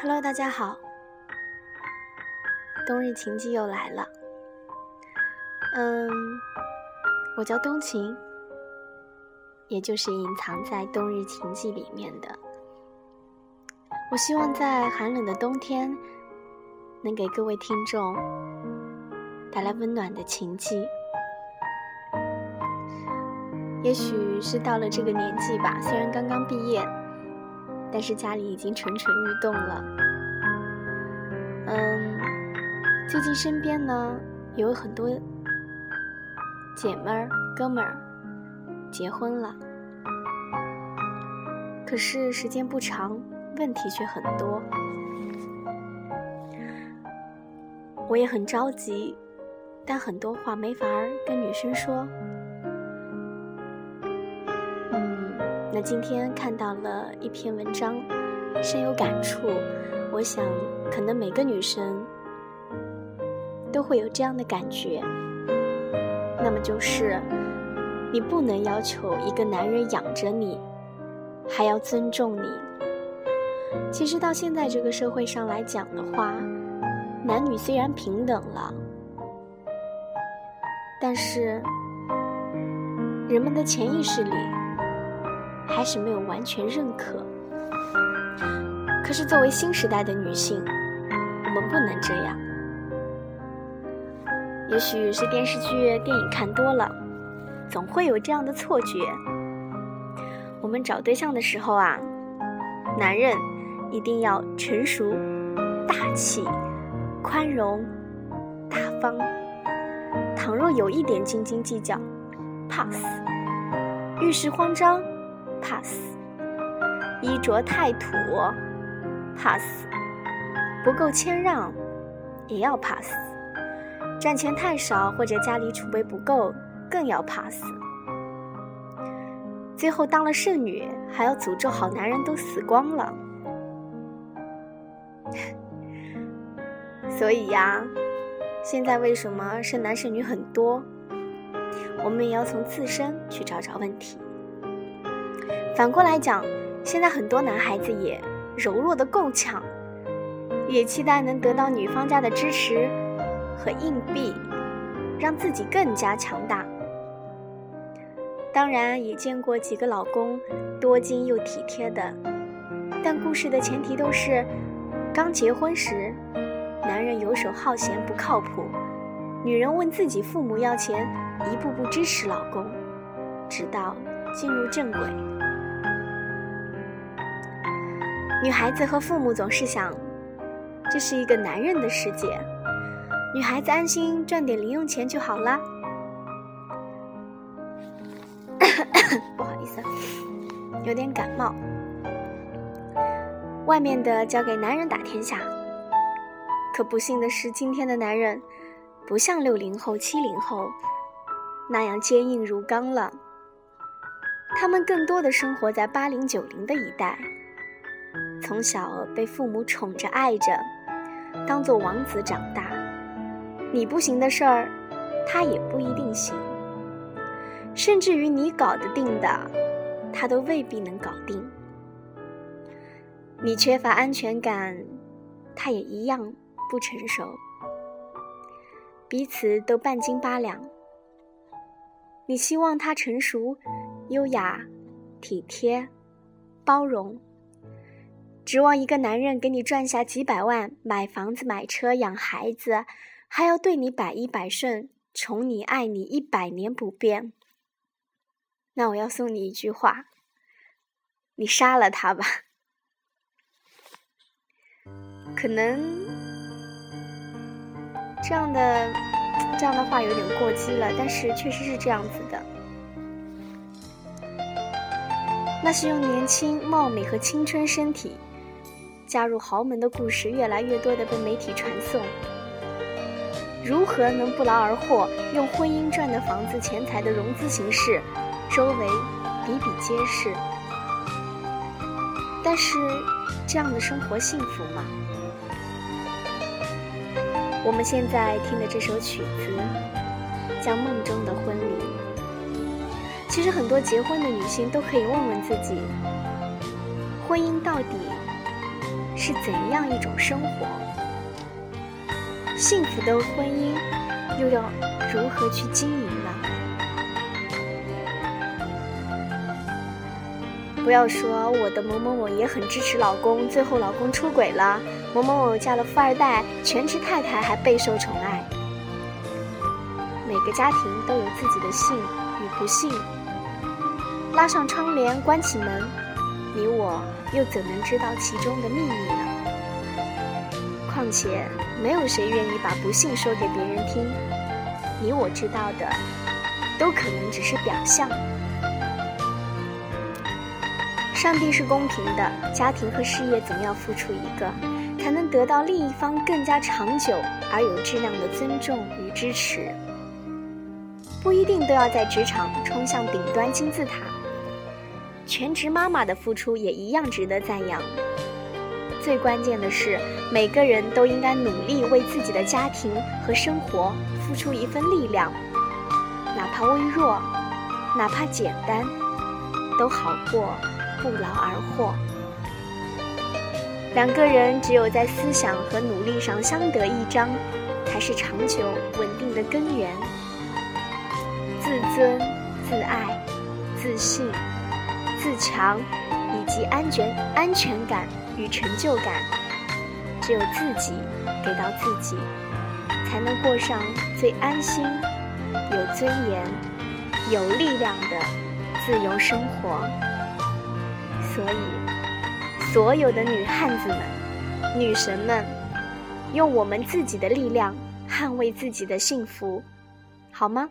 Hello，大家好，冬日情记又来了。嗯，我叫冬晴，也就是隐藏在冬日情记里面的。我希望在寒冷的冬天，能给各位听众带来温暖的情记。也许是到了这个年纪吧，虽然刚刚毕业，但是家里已经蠢蠢欲动了。嗯，最近身边呢有很多姐们儿、哥们儿结婚了，可是时间不长，问题却很多。我也很着急，但很多话没法跟女生说。那今天看到了一篇文章，深有感触。我想，可能每个女生都会有这样的感觉。那么就是，你不能要求一个男人养着你，还要尊重你。其实到现在这个社会上来讲的话，男女虽然平等了，但是人们的潜意识里。还是没有完全认可。可是作为新时代的女性，我们不能这样。也许是电视剧、电影看多了，总会有这样的错觉。我们找对象的时候啊，男人一定要成熟、大气、宽容、大方。倘若有一点斤斤计较，pass；遇事慌张。pass，衣着太土，pass，不够谦让，也要 pass，赚钱太少或者家里储备不够，更要 pass。最后当了剩女，还要诅咒好男人都死光了。所以呀，现在为什么剩男剩女很多？我们也要从自身去找找问题。反过来讲，现在很多男孩子也柔弱的够呛，也期待能得到女方家的支持和硬币，让自己更加强大。当然，也见过几个老公多金又体贴的，但故事的前提都是，刚结婚时，男人游手好闲不靠谱，女人问自己父母要钱，一步步支持老公，直到进入正轨。女孩子和父母总是想，这是一个男人的世界，女孩子安心赚点零用钱就好了。不好意思，有点感冒。外面的交给男人打天下，可不幸的是，今天的男人不像六零后、七零后那样坚硬如钢了，他们更多的生活在八零九零的一代。从小被父母宠着爱着，当做王子长大。你不行的事儿，他也不一定行。甚至于你搞得定的，他都未必能搞定。你缺乏安全感，他也一样不成熟。彼此都半斤八两。你希望他成熟、优雅、体贴、包容。指望一个男人给你赚下几百万，买房子、买车、养孩子，还要对你百依百顺，宠你、爱你一百年不变。那我要送你一句话：你杀了他吧。可能这样的这样的话有点过激了，但是确实是这样子的。那是用年轻、貌美和青春身体。嫁入豪门的故事越来越多的被媒体传颂，如何能不劳而获？用婚姻赚的房子、钱财的融资形式，周围比比皆是。但是，这样的生活幸福吗？我们现在听的这首曲子叫《梦中的婚礼》。其实，很多结婚的女性都可以问问自己：婚姻到底？是怎样一种生活？幸福的婚姻又要如何去经营呢？不要说我的某某某也很支持老公，最后老公出轨了，某某某嫁了富二代，全职太太还备受宠爱。每个家庭都有自己的幸与不幸。拉上窗帘，关起门，你我又怎能知道其中的秘密呢？况且，没有谁愿意把不幸说给别人听。你我知道的，都可能只是表象。上帝是公平的，家庭和事业总要付出一个，才能得到另一方更加长久而有质量的尊重与支持。不一定都要在职场冲向顶端金字塔，全职妈妈的付出也一样值得赞扬。最关键的是，每个人都应该努力为自己的家庭和生活付出一份力量，哪怕微弱，哪怕简单，都好过。不劳而获。两个人只有在思想和努力上相得益彰，才是长久稳定的根源。自尊、自爱、自信、自强，以及安全、安全感与成就感，只有自己给到自己，才能过上最安心、有尊严、有力量的自由生活。所以，所有的女汉子们、女神们，用我们自己的力量捍卫自己的幸福，好吗？